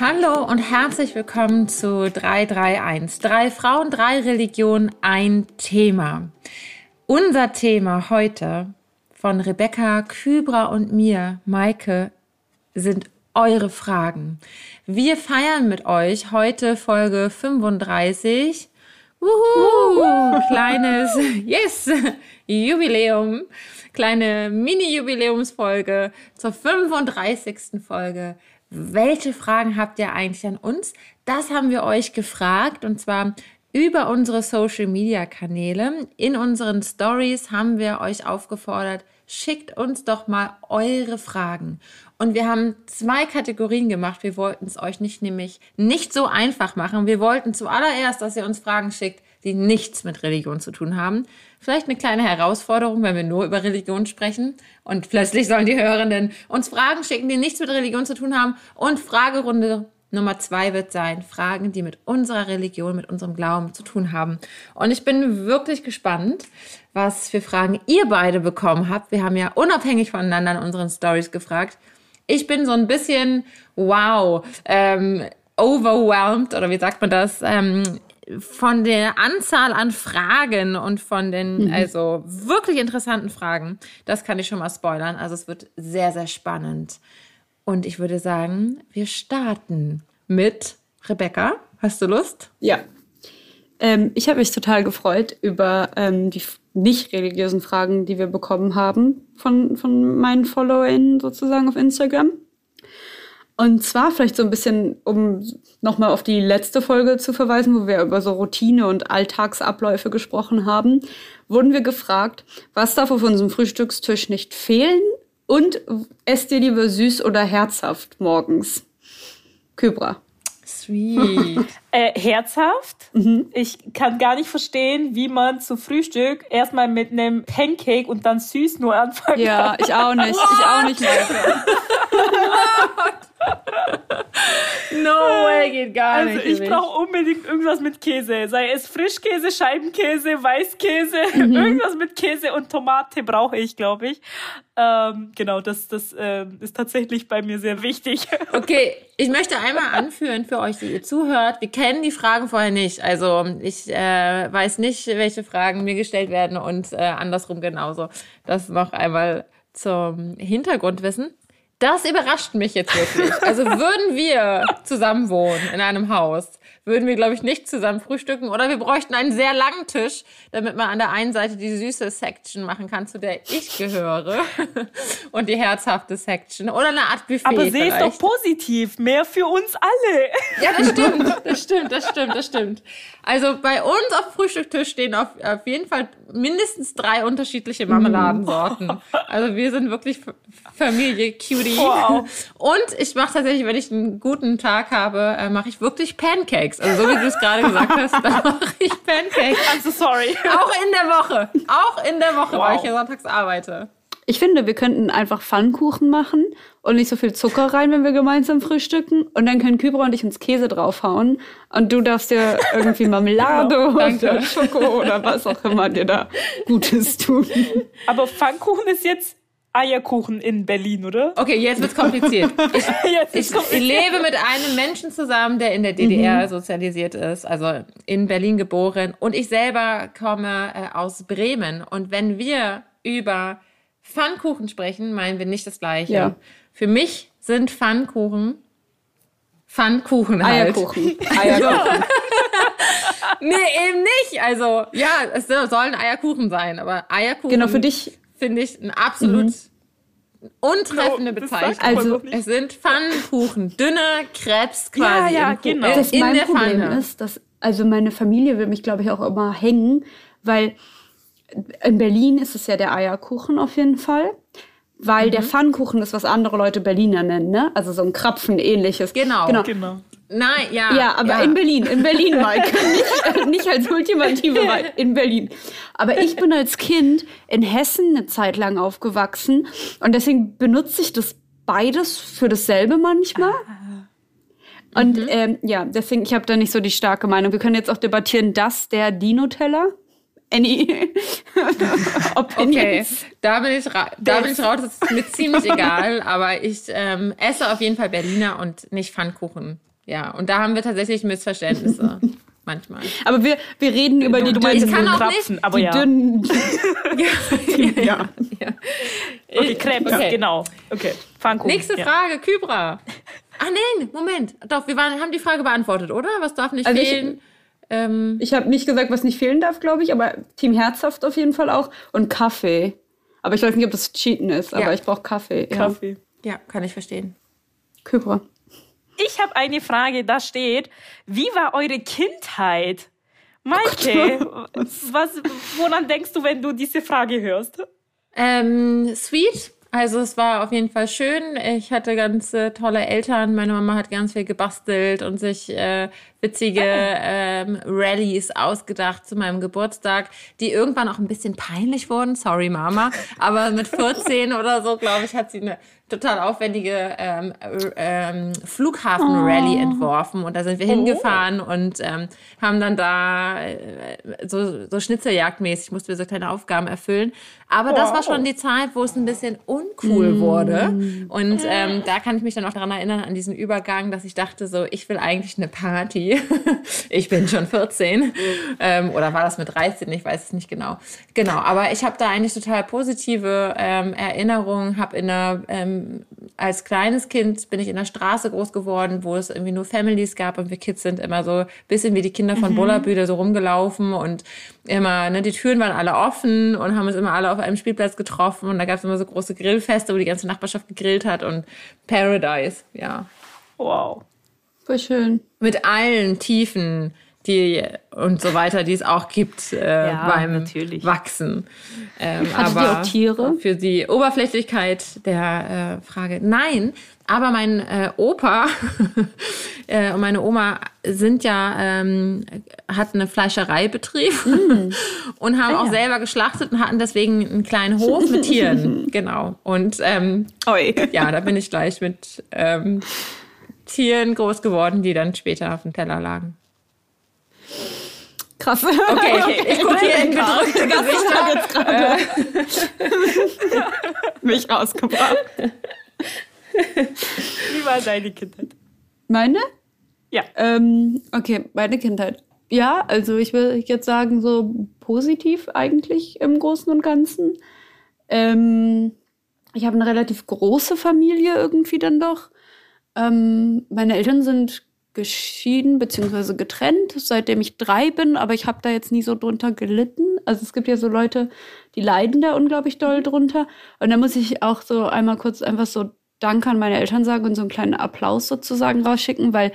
Hallo und herzlich willkommen zu 331. Drei Frauen, drei Religionen, ein Thema. Unser Thema heute von Rebecca, Kybra und mir, Maike, sind eure Fragen. Wir feiern mit euch heute Folge 35. Wuhu! Kleines, yes, Jubiläum. Kleine Mini-Jubiläumsfolge zur 35. Folge. Welche Fragen habt ihr eigentlich an uns? Das haben wir euch gefragt und zwar über unsere Social-Media-Kanäle. In unseren Stories haben wir euch aufgefordert, schickt uns doch mal eure Fragen. Und wir haben zwei Kategorien gemacht. Wir wollten es euch nicht nämlich nicht so einfach machen. Wir wollten zuallererst, dass ihr uns Fragen schickt, die nichts mit Religion zu tun haben. Vielleicht eine kleine Herausforderung, wenn wir nur über Religion sprechen. Und plötzlich sollen die Hörenden uns Fragen schicken, die nichts mit Religion zu tun haben. Und Fragerunde Nummer zwei wird sein, Fragen, die mit unserer Religion, mit unserem Glauben zu tun haben. Und ich bin wirklich gespannt, was für Fragen ihr beide bekommen habt. Wir haben ja unabhängig voneinander in unseren Stories gefragt. Ich bin so ein bisschen, wow, ähm, overwhelmed, oder wie sagt man das, ähm, von der Anzahl an Fragen und von den, mhm. also wirklich interessanten Fragen. Das kann ich schon mal spoilern. Also es wird sehr, sehr spannend. Und ich würde sagen, wir starten mit Rebecca. Hast du Lust? Ja. Ähm, ich habe mich total gefreut über ähm, die nicht religiösen Fragen, die wir bekommen haben von, von meinen FollowerInnen sozusagen auf Instagram. Und zwar vielleicht so ein bisschen, um nochmal auf die letzte Folge zu verweisen, wo wir über so Routine und Alltagsabläufe gesprochen haben, wurden wir gefragt, was darf auf unserem Frühstückstisch nicht fehlen und esst ihr lieber süß oder herzhaft morgens? Kybra. Sweet. äh, herzhaft. Mhm. Ich kann gar nicht verstehen, wie man zu Frühstück erstmal mit einem Pancake und dann süß nur anfangen ja, kann. Ja, ich auch nicht. Ich auch nicht. no way, geht gar also nicht. Also ich brauche unbedingt irgendwas mit Käse. Sei es Frischkäse, Scheibenkäse, Weißkäse, mhm. irgendwas mit Käse und Tomate brauche ich, glaube ich. Ähm, genau, das, das äh, ist tatsächlich bei mir sehr wichtig. Okay, ich möchte einmal anführen für euch, die ihr zuhört. Wir kennen die Fragen vorher nicht. Also ich äh, weiß nicht, welche Fragen mir gestellt werden und äh, andersrum genauso. Das noch einmal zum Hintergrundwissen. Das überrascht mich jetzt wirklich. Also würden wir zusammen wohnen in einem Haus, würden wir, glaube ich, nicht zusammen frühstücken. Oder wir bräuchten einen sehr langen Tisch, damit man an der einen Seite die süße Section machen kann, zu der ich gehöre. Und die herzhafte Section. Oder eine Art Buffet. Aber sehe es doch positiv. Mehr für uns alle. Ja, das stimmt. Das stimmt, das stimmt, das stimmt. Also bei uns auf dem Frühstückstisch stehen auf, auf jeden Fall mindestens drei unterschiedliche Marmeladensorten. Also wir sind wirklich Familie Cutie. Wow. Und ich mache tatsächlich, wenn ich einen guten Tag habe, äh, mache ich wirklich Pancakes. Also so wie du es gerade gesagt hast, dann mache ich Pancakes. I'm so sorry. Auch in der Woche. Auch in der Woche, wow. weil ich ja sonntags arbeite. Ich finde, wir könnten einfach Pfannkuchen machen und nicht so viel Zucker rein, wenn wir gemeinsam frühstücken. Und dann können Kybra und ich uns Käse draufhauen. Und du darfst dir irgendwie Marmelade genau, oder Schoko oder was auch immer dir da Gutes tun. Aber Pfannkuchen ist jetzt Eierkuchen in Berlin, oder? Okay, jetzt wird's kompliziert. Ich, jetzt ich, kompliziert. ich lebe mit einem Menschen zusammen, der in der DDR mhm. sozialisiert ist, also in Berlin geboren. Und ich selber komme äh, aus Bremen. Und wenn wir über Pfannkuchen sprechen, meinen wir nicht das Gleiche. Ja. Für mich sind Pfannkuchen Pfannkuchen halt. Eierkuchen. Eierkuchen. nee, eben nicht. Also, ja, es sollen Eierkuchen sein, aber Eierkuchen. Genau, für dich. Finde ich ein absolut mhm. untreffende Bezeichnung. Also, es sind Pfannkuchen. Dünne Krebs quasi. Ja, ja, genau. Das in mein der Problem Pfanne. ist, dass, also meine Familie will mich, glaube ich, auch immer hängen, weil in Berlin ist es ja der Eierkuchen auf jeden Fall. Weil mhm. der Pfannkuchen ist, was andere Leute Berliner nennen, ne? Also so ein Krapfen ähnliches. Genau. genau. genau. Nein, ja. Ja, aber ja. in Berlin, in Berlin, Mike. nicht, nicht als ultimative Mike, in Berlin. Aber ich bin als Kind in Hessen eine Zeit lang aufgewachsen und deswegen benutze ich das beides für dasselbe manchmal. Ah. Und mhm. ähm, ja, deswegen, ich habe da nicht so die starke Meinung. Wir können jetzt auch debattieren, das der Dino-Teller any Okay, da bin ich, da bin ich raus, das ist mir ziemlich egal, aber ich ähm, esse auf jeden Fall Berliner und nicht Pfannkuchen. Ja. Und da haben wir tatsächlich Missverständnisse. manchmal. Aber wir, wir reden über Du, die dünnen, kann auch Krapfen, nicht. aber die ja. dünnen. ja, Ja. ja. Okay, Krebs, Okay. genau. Okay, Pfannkuchen. Nächste ja. Frage, Kybra. Ach nein, Moment. Doch, wir waren, haben die Frage beantwortet, oder? Was darf nicht Also ich- fehlen? ähm, Ich habe nicht gesagt, was nicht fehlen darf, glaube ich, aber Team Herzhaft auf jeden Fall auch. Und Kaffee. Aber ich weiß nicht, ob das Cheaten ist, aber Ja. ich brauche Kaffee. Ja. Kaffee. ja, kann ich verstehen. Kybra. Ich habe eine Frage, da steht, wie war eure Kindheit? Maike, was, woran denkst du, wenn du diese Frage hörst? Ähm, sweet. Also es war auf jeden Fall schön. Ich hatte ganz äh, tolle Eltern. Meine Mama hat ganz viel gebastelt und sich äh, witzige ähm, Rallies ausgedacht zu meinem Geburtstag, die irgendwann auch ein bisschen peinlich wurden. Sorry, Mama. Aber mit 14 oder so, glaube ich, hat sie eine total aufwendige ähm, äh, ähm, Flughafen-Rally entworfen. Und da sind wir hingefahren und ähm, haben dann da äh, so, so Schnitzeljagdmäßig mussten wir so kleine Aufgaben erfüllen. Aber das war schon die Zeit, wo es ein bisschen uncool wurde. Und ähm, da kann ich mich dann auch daran erinnern, an diesen Übergang, dass ich dachte so, ich will eigentlich eine Party. ich bin schon 14. Ähm, oder war das mit 13? Ich weiß es nicht genau. Genau, aber ich habe da eigentlich total positive ähm, Erinnerungen. Habe in einer, ähm, als kleines Kind bin ich in der Straße groß geworden, wo es irgendwie nur Families gab und wir Kids sind immer so ein bisschen wie die Kinder von Bullerbüde so rumgelaufen und immer, ne, die Türen waren alle offen und haben uns immer alle auf einem Spielplatz getroffen und da gab es immer so große Grillfeste, wo die ganze Nachbarschaft gegrillt hat und Paradise, ja. Wow. Voll schön. Mit allen Tiefen, die und so weiter, die es auch gibt äh, Ja, beim natürlich. Wachsen. Ähm, Hattet ihr aber auch Tiere? Für die Oberflächlichkeit der äh, Frage, nein. Aber mein äh, Opa äh, und meine Oma sind ja ähm, hatten einen Fleischereibetrieb und haben auch selber geschlachtet und hatten deswegen einen kleinen Hof mit Tieren. genau. Und ähm, Oi. ja, da bin ich gleich mit ähm, Tieren groß geworden, die dann später auf dem Teller lagen. Krass. Okay, ich gucke hier in gedrückte Gesichter. Mich rausgebracht. Wie war deine Kindheit? Meine? Ja. Ähm, okay, meine Kindheit. Ja, also ich will jetzt sagen, so positiv eigentlich im Großen und Ganzen. Ähm, ich habe eine relativ große Familie irgendwie dann doch. Ähm, meine Eltern sind geschieden bzw. getrennt, seitdem ich drei bin, aber ich habe da jetzt nie so drunter gelitten. Also es gibt ja so Leute, die leiden da unglaublich doll drunter. Und da muss ich auch so einmal kurz einfach so Danke an meine Eltern sagen und so einen kleinen Applaus sozusagen rausschicken, weil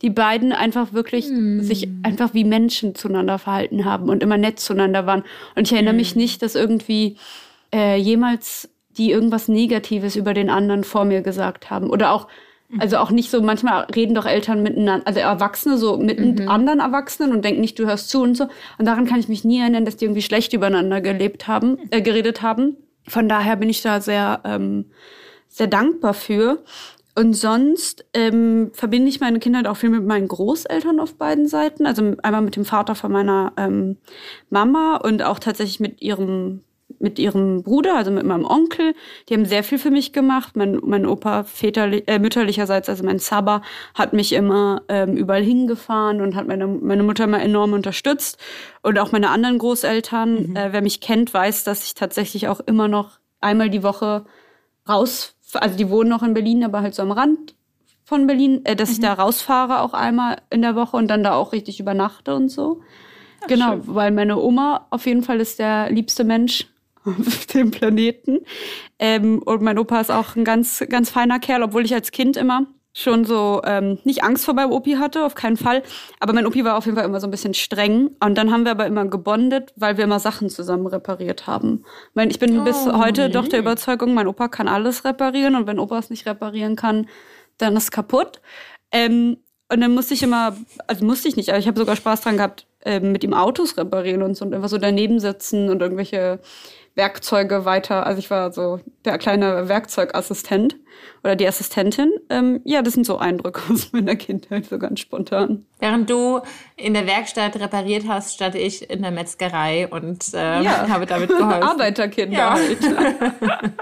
die beiden einfach wirklich sich einfach wie Menschen zueinander verhalten haben und immer nett zueinander waren. Und ich erinnere mich nicht, dass irgendwie äh, jemals die irgendwas Negatives über den anderen vor mir gesagt haben. Oder auch, also auch nicht so, manchmal reden doch Eltern miteinander, also Erwachsene so mit anderen Erwachsenen und denken nicht, du hörst zu und so. Und daran kann ich mich nie erinnern, dass die irgendwie schlecht übereinander gelebt haben, äh, geredet haben. Von daher bin ich da sehr, ähm, sehr dankbar für. Und sonst ähm, verbinde ich meine Kindheit auch viel mit meinen Großeltern auf beiden Seiten. Also einmal mit dem Vater von meiner ähm, Mama und auch tatsächlich mit ihrem mit ihrem Bruder, also mit meinem Onkel. Die haben sehr viel für mich gemacht. Mein, mein Opa väterlich, äh, mütterlicherseits, also mein Saba, hat mich immer ähm, überall hingefahren und hat meine, meine Mutter immer enorm unterstützt. Und auch meine anderen Großeltern. Äh, wer mich kennt, weiß, dass ich tatsächlich auch immer noch einmal die Woche raus, also die wohnen noch in Berlin, aber halt so am Rand von Berlin, äh, dass ich da rausfahre auch einmal in der Woche und dann da auch richtig übernachte und so. genau, weil meine Oma auf jeden Fall ist der liebste Mensch auf dem Planeten. Ähm, und mein Opa ist auch ein ganz, ganz feiner Kerl, obwohl ich als Kind immer schon so ähm, nicht Angst vor meinem Opi hatte, auf keinen Fall. Aber mein Opi war auf jeden Fall immer so ein bisschen streng. Und dann haben wir aber immer gebondet, weil wir immer Sachen zusammen repariert haben. Ich, meine, ich bin bis heute doch der Überzeugung, mein Opa kann alles reparieren. Und wenn Opa es nicht reparieren kann, dann ist es kaputt. Ähm, und dann musste ich immer, also musste ich nicht, aber ich habe sogar Spaß dran gehabt, ähm, mit ihm Autos reparieren und so und einfach so daneben sitzen und irgendwelche Werkzeuge weiter. Also ich war so der kleine Werkzeugassistent oder die Assistentin. Ähm, ja, das sind so Eindrücke aus meiner Kindheit, so ganz spontan. Während du in der Werkstatt repariert hast, stand ich in der Metzgerei und ähm, Ja. habe damit geholfen. Arbeiterkinder Ja. halt.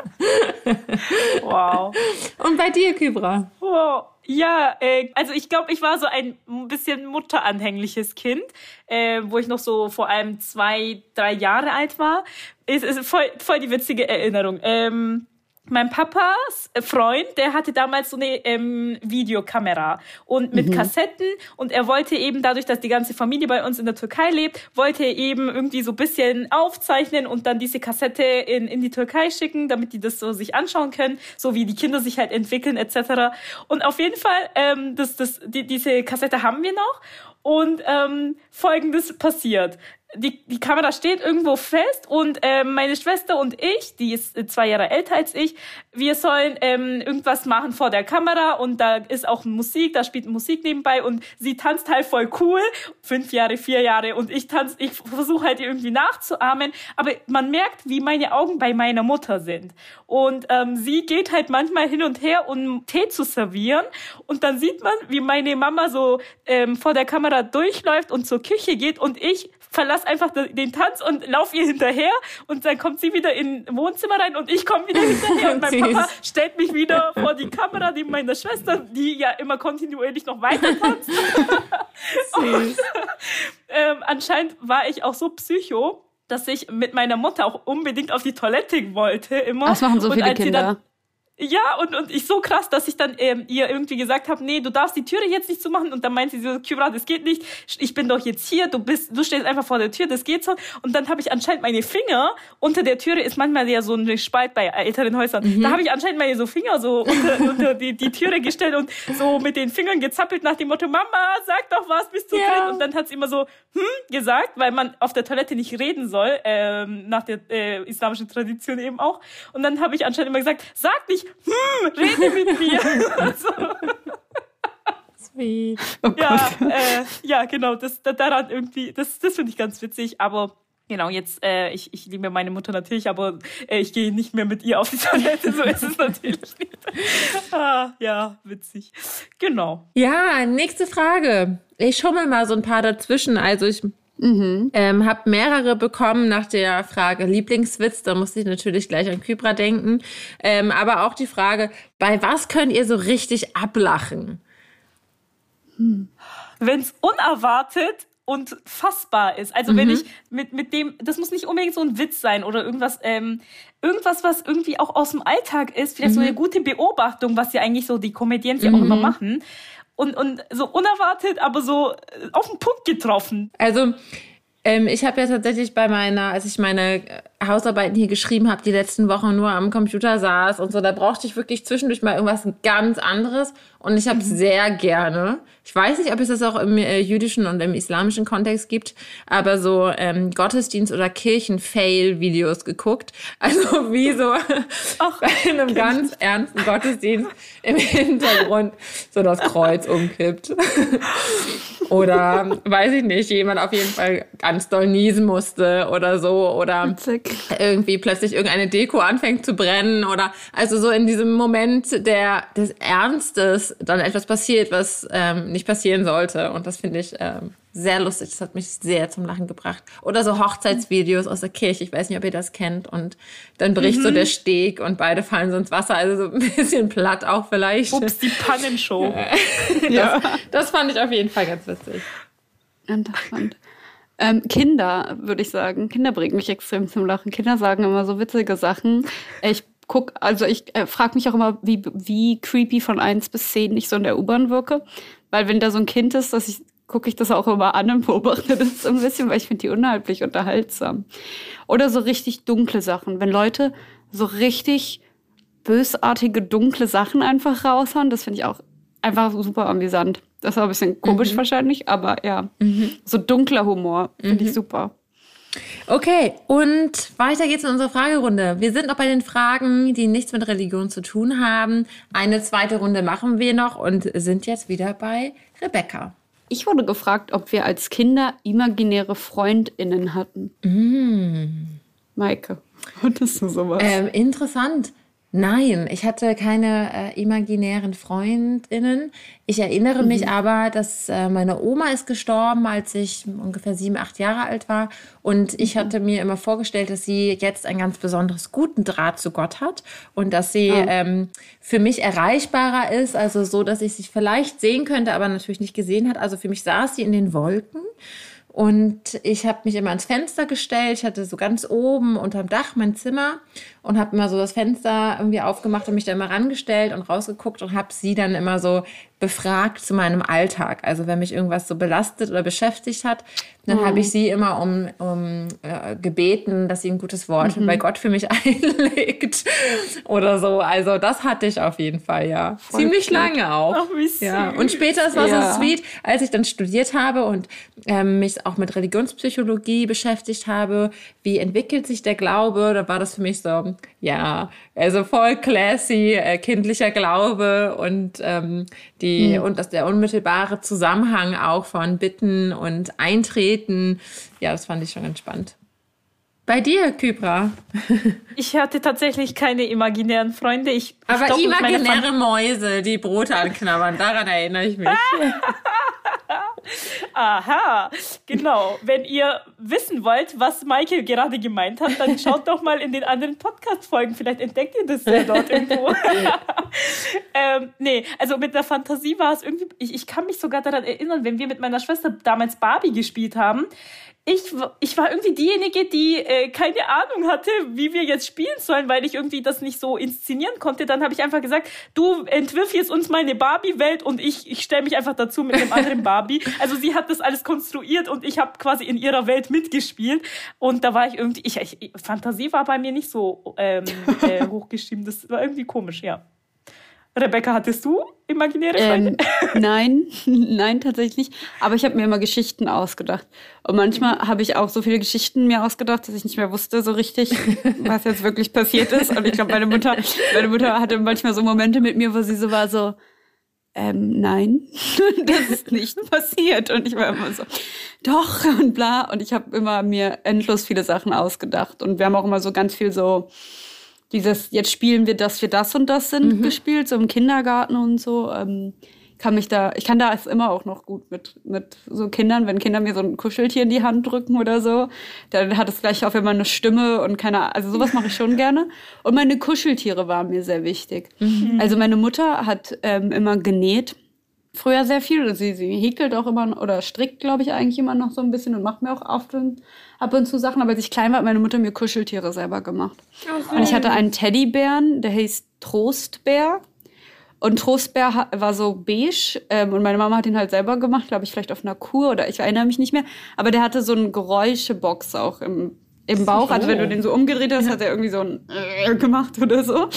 Wow. Und bei dir, Kybra? wow. Ja, äh, also ich glaube, ich war so ein bisschen mutteranhängliches Kind, äh, wo ich noch so vor allem zwei, drei Jahre alt war. Ist, ist voll, voll die witzige Erinnerung. Ähm, mein Papas Freund, der hatte damals so eine ähm, Videokamera und mit mhm. Kassetten und er wollte eben dadurch, dass die ganze Familie bei uns in der Türkei lebt, wollte er eben irgendwie so bisschen aufzeichnen und dann diese Kassette in, in die Türkei schicken, damit die das so sich anschauen können, so wie die Kinder sich halt entwickeln etc. Und auf jeden Fall, ähm, das, das, die, diese Kassette haben wir noch und ähm, Folgendes passiert die, die Kamera steht irgendwo fest und ähm, meine Schwester und ich, die ist äh, zwei Jahre älter als ich, wir sollen ähm, irgendwas machen vor der Kamera und da ist auch Musik, da spielt Musik nebenbei und sie tanzt halt voll cool, fünf Jahre, vier Jahre und ich tanze, ich versuche halt irgendwie nachzuahmen, aber man merkt, wie meine Augen bei meiner Mutter sind. Und ähm, sie geht halt manchmal hin und her, um Tee zu servieren. Und dann sieht man, wie meine Mama so ähm, vor der Kamera durchläuft und zur Küche geht und ich verlasse einfach den Tanz und lauf ihr hinterher. Und dann kommt sie wieder in Wohnzimmer rein und ich komme wieder hinterher und mein Papa stellt mich wieder vor die Kamera neben meiner Schwester, die ja immer kontinuierlich noch weiter tanzt. und, ähm, anscheinend war ich auch so psycho, dass ich mit meiner Mutter auch unbedingt auf die Toilette wollte immer. Das machen so und viele Kinder. Ja, und, und ich so krass, dass ich dann ähm, ihr irgendwie gesagt habe, nee, du darfst die Türe jetzt nicht zumachen. Und dann meinte sie so, Kybra, das geht nicht. Ich bin doch jetzt hier. Du bist, du stehst einfach vor der Tür. Das geht so. Und dann habe ich anscheinend meine Finger unter der Türe ist manchmal ja so ein Spalt bei älteren Häusern. Mhm. Da habe ich anscheinend meine so Finger so unter, unter die, die Türe gestellt und so mit den Fingern gezappelt nach dem Motto, Mama, sag doch was, bist du ja. drin? Und dann hat sie immer so hm gesagt, weil man auf der Toilette nicht reden soll, ähm, nach der äh, islamischen Tradition eben auch. Und dann habe ich anscheinend immer gesagt, sag nicht hm, rede mit mir. also, Sweet. Oh ja, äh, ja, genau, das, daran irgendwie, das, das finde ich ganz witzig, aber Genau, jetzt, äh, ich, ich liebe meine Mutter natürlich, aber äh, ich gehe nicht mehr mit ihr auf die Toilette, so ist es natürlich nicht. ah, ja, witzig. Genau. Ja, nächste Frage. Ich schummel mal so ein paar dazwischen. Also ich Mhm. Ähm, hab mehrere bekommen nach der Frage Lieblingswitz. Da musste ich natürlich gleich an Kybra denken. Ähm, aber auch die Frage, bei was könnt ihr so richtig ablachen? Hm. Wenn es unerwartet und fassbar ist. Also mhm. wenn ich mit, mit dem, das muss nicht unbedingt so ein Witz sein oder irgendwas, ähm, irgendwas, was irgendwie auch aus dem Alltag ist, vielleicht mhm. so eine gute Beobachtung, was ja eigentlich so die Comedians ja auch immer mhm. machen und, und so unerwartet, aber so äh, auf den Punkt getroffen. Also, ähm, ich habe ja tatsächlich bei meiner, als ich meine äh, Hausarbeiten hier geschrieben habe, die letzten Wochen nur am Computer saß und so, da brauchte ich wirklich zwischendurch mal irgendwas ganz anderes. Und ich habe mhm. sehr gerne, ich weiß nicht, ob es das auch im äh, jüdischen und im islamischen Kontext gibt, aber so ähm, Gottesdienst- oder Kirchen-Fail-Videos geguckt. Also wie so Ach, bei einem ganz ernsten Gottesdienst im Hintergrund so das Kreuz umkippt. oder weiß ich nicht, jemand auf jeden Fall ganz doll niesen musste oder so. Oder Witzig. irgendwie plötzlich irgendeine Deko anfängt zu brennen. Oder also so in diesem Moment der, des Ernstes dann etwas passiert, was ähm, nicht passieren sollte. Und das finde ich ähm, sehr lustig. Das hat mich sehr zum Lachen gebracht. Oder so Hochzeitsvideos aus der Kirche. Ich weiß nicht, ob ihr das kennt. Und dann bricht mhm. so der Steg und beide fallen so ins Wasser. Also so ein bisschen platt auch vielleicht. Ups, die Pannenshow. das, ja. das fand ich auf jeden Fall ganz witzig. Interessant. Ähm, Kinder, würde ich sagen. Kinder bringen mich extrem zum Lachen. Kinder sagen immer so witzige Sachen. Ich guck, also ich äh, frage mich auch immer, wie, wie creepy von eins bis zehn ich so in der U-Bahn wirke. Weil wenn da so ein Kind ist, dass ich gucke ich das auch immer an und beobachte das so ein bisschen, weil ich finde die unheimlich unterhaltsam. Oder so richtig dunkle Sachen. Wenn Leute so richtig bösartige, dunkle Sachen einfach raushauen, das finde ich auch einfach super amüsant. Das war ein bisschen komisch mhm. wahrscheinlich, aber ja, mhm. so dunkler Humor finde mhm. ich super. Okay, und weiter geht's in unserer Fragerunde. Wir sind noch bei den Fragen, die nichts mit Religion zu tun haben. Eine zweite Runde machen wir noch und sind jetzt wieder bei Rebecca. Ich wurde gefragt, ob wir als Kinder imaginäre FreundInnen hatten. Mm. Maike, hattest du sowas? Ähm, interessant. Nein, ich hatte keine äh, imaginären Freundinnen. Ich erinnere mhm. mich aber, dass äh, meine Oma ist gestorben, als ich ungefähr sieben, acht Jahre alt war. Und ich mhm. hatte mir immer vorgestellt, dass sie jetzt einen ganz besonders guten Draht zu Gott hat und dass sie oh. ähm, für mich erreichbarer ist, also so, dass ich sie vielleicht sehen könnte, aber natürlich nicht gesehen hat. Also für mich saß sie in den Wolken. Und ich habe mich immer ans Fenster gestellt. Ich hatte so ganz oben unterm Dach mein Zimmer und habe immer so das Fenster irgendwie aufgemacht und mich da immer rangestellt und rausgeguckt und habe sie dann immer so befragt zu meinem Alltag. Also wenn mich irgendwas so belastet oder beschäftigt hat, dann mhm. habe ich sie immer um, um äh, gebeten, dass sie ein gutes Wort mhm. bei Gott für mich einlegt oder so. Also das hatte ich auf jeden Fall, ja. Voll Ziemlich gut. lange auch. Ach, wie süß. Ja. Und später, es war ja. so sweet, als ich dann studiert habe und ähm, mich auch mit Religionspsychologie beschäftigt habe, wie entwickelt sich der Glaube, da war das für mich so, ja, also voll classy, äh, kindlicher Glaube und ähm, die mhm. und das der unmittelbare Zusammenhang auch von Bitten und Eintreten. Ja, das fand ich schon ganz spannend. Bei dir, Kybra? Ich hatte tatsächlich keine imaginären Freunde. Ich, Aber ich imaginäre Mäuse, die Brote anknabbern, daran erinnere ich mich. Aha, genau. Wenn ihr wissen wollt, was Michael gerade gemeint hat, dann schaut doch mal in den anderen Podcast-Folgen. Vielleicht entdeckt ihr das ja dort irgendwo. ähm, nee, also mit der Fantasie war es irgendwie, ich, ich kann mich sogar daran erinnern, wenn wir mit meiner Schwester damals Barbie gespielt haben, ich, ich war irgendwie diejenige, die äh, keine Ahnung hatte, wie wir jetzt spielen sollen, weil ich irgendwie das nicht so inszenieren konnte. Dann habe ich einfach gesagt, du entwirf jetzt uns meine Barbie-Welt und ich, ich stelle mich einfach dazu mit dem anderen Barbie. Also sie hat das alles konstruiert und ich habe quasi in ihrer Welt mitgespielt. Und da war ich irgendwie, ich, ich Fantasie war bei mir nicht so ähm, äh, hochgeschrieben. Das war irgendwie komisch, ja. Rebecca, hattest du imaginäre Freunde? Ähm, nein, nein, tatsächlich. Aber ich habe mir immer Geschichten ausgedacht. Und manchmal habe ich auch so viele Geschichten mir ausgedacht, dass ich nicht mehr wusste so richtig, was jetzt wirklich passiert ist. Und ich glaube, meine Mutter, meine Mutter hatte manchmal so Momente mit mir, wo sie so war so, ähm, nein, das ist nicht passiert. Und ich war immer so, doch und bla. Und ich habe immer mir endlos viele Sachen ausgedacht. Und wir haben auch immer so ganz viel so dieses, jetzt spielen wir, dass wir das und das sind, mhm. gespielt, so im Kindergarten und so. Ähm, kann mich da, ich kann da es immer auch noch gut mit, mit so Kindern, wenn Kinder mir so ein Kuscheltier in die Hand drücken oder so, dann hat es gleich auch immer eine Stimme und keine, also sowas mache ich schon gerne. Und meine Kuscheltiere waren mir sehr wichtig. Mhm. Also meine Mutter hat ähm, immer genäht früher sehr viel. Sie, sie häkelt auch immer oder strickt, glaube ich, eigentlich immer noch so ein bisschen und macht mir auch oft ab und zu Sachen. Aber als ich klein war, hat meine Mutter mir Kuscheltiere selber gemacht. Okay. Und ich hatte einen Teddybären, der hieß Trostbär. Und Trostbär war so beige ähm, und meine Mama hat ihn halt selber gemacht, glaube ich, vielleicht auf einer Kur oder ich erinnere mich nicht mehr. Aber der hatte so eine Geräuschebox auch im, im Bauch. Also wenn du den so umgedreht hast, ja. hat er irgendwie so ein gemacht oder so.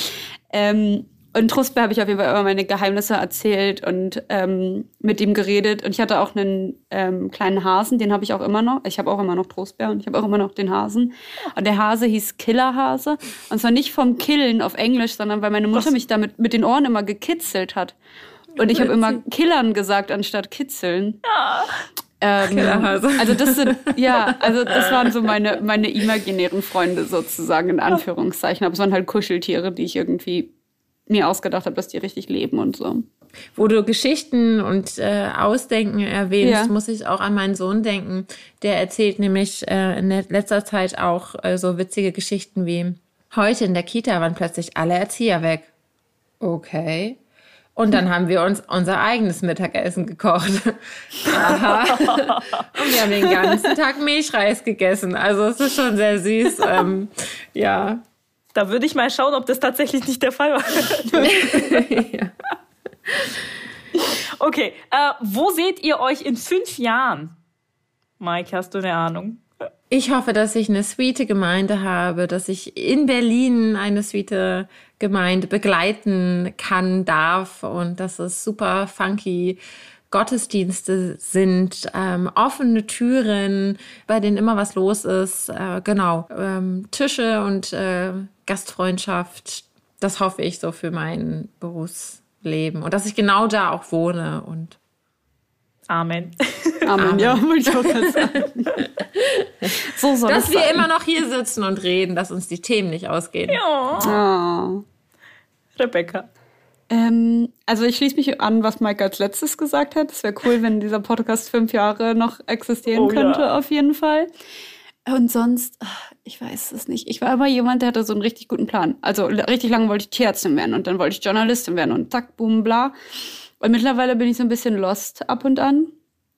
Ähm, und Trostbär habe ich auf jeden Fall immer meine Geheimnisse erzählt und ähm, mit ihm geredet. Und ich hatte auch einen ähm, kleinen Hasen, den habe ich auch immer noch. Ich habe auch immer noch Trostbär und ich habe auch immer noch den Hasen. Und der Hase hieß Killerhase. Und zwar nicht vom Killen auf Englisch, sondern weil meine Mutter Was? mich damit mit den Ohren immer gekitzelt hat. Und ich habe immer Killern gesagt anstatt kitzeln. Ja. Ähm, also das sind, ja, also das waren so meine, meine imaginären Freunde sozusagen, in Anführungszeichen. Aber es waren halt Kuscheltiere, die ich irgendwie mir ausgedacht habe, dass die richtig leben und so. Wo du Geschichten und äh, Ausdenken erwähnst, ja. muss ich auch an meinen Sohn denken. Der erzählt nämlich äh, in letzter Zeit auch äh, so witzige Geschichten wie heute in der Kita waren plötzlich alle Erzieher weg. Okay. Und dann haben wir uns unser eigenes Mittagessen gekocht. Aha. Und wir haben den ganzen Tag Milchreis gegessen. Also es ist schon sehr süß. Ähm, ja. Da würde ich mal schauen, ob das tatsächlich nicht der Fall war. ja. Okay, äh, wo seht ihr euch in fünf Jahren? Mike, hast du eine Ahnung? Ich hoffe, dass ich eine sweete Gemeinde habe, dass ich in Berlin eine sweete Gemeinde begleiten kann, darf und dass es super funky Gottesdienste sind, ähm, offene Türen, bei denen immer was los ist, äh, genau, ähm, Tische und äh, Gastfreundschaft, das hoffe ich so für mein Berufsleben und dass ich genau da auch wohne und Amen. Amen, Amen. ja, wollte ich auch gerade sagen. so soll dass wir sein. immer noch hier sitzen und reden, dass uns die Themen nicht ausgehen. Ja. Oh. Rebecca. Ähm, also ich schließe mich an, was Mike als letztes gesagt hat. Es wäre cool, wenn dieser Podcast fünf Jahre noch existieren oh, könnte, ja. auf jeden Fall. Und sonst, ich weiß es nicht. Ich war immer jemand, der hatte so einen richtig guten Plan. Also richtig lange wollte ich Tierärztin werden und dann wollte ich Journalistin werden und zack, boom, bla. Und mittlerweile bin ich so ein bisschen lost ab und an.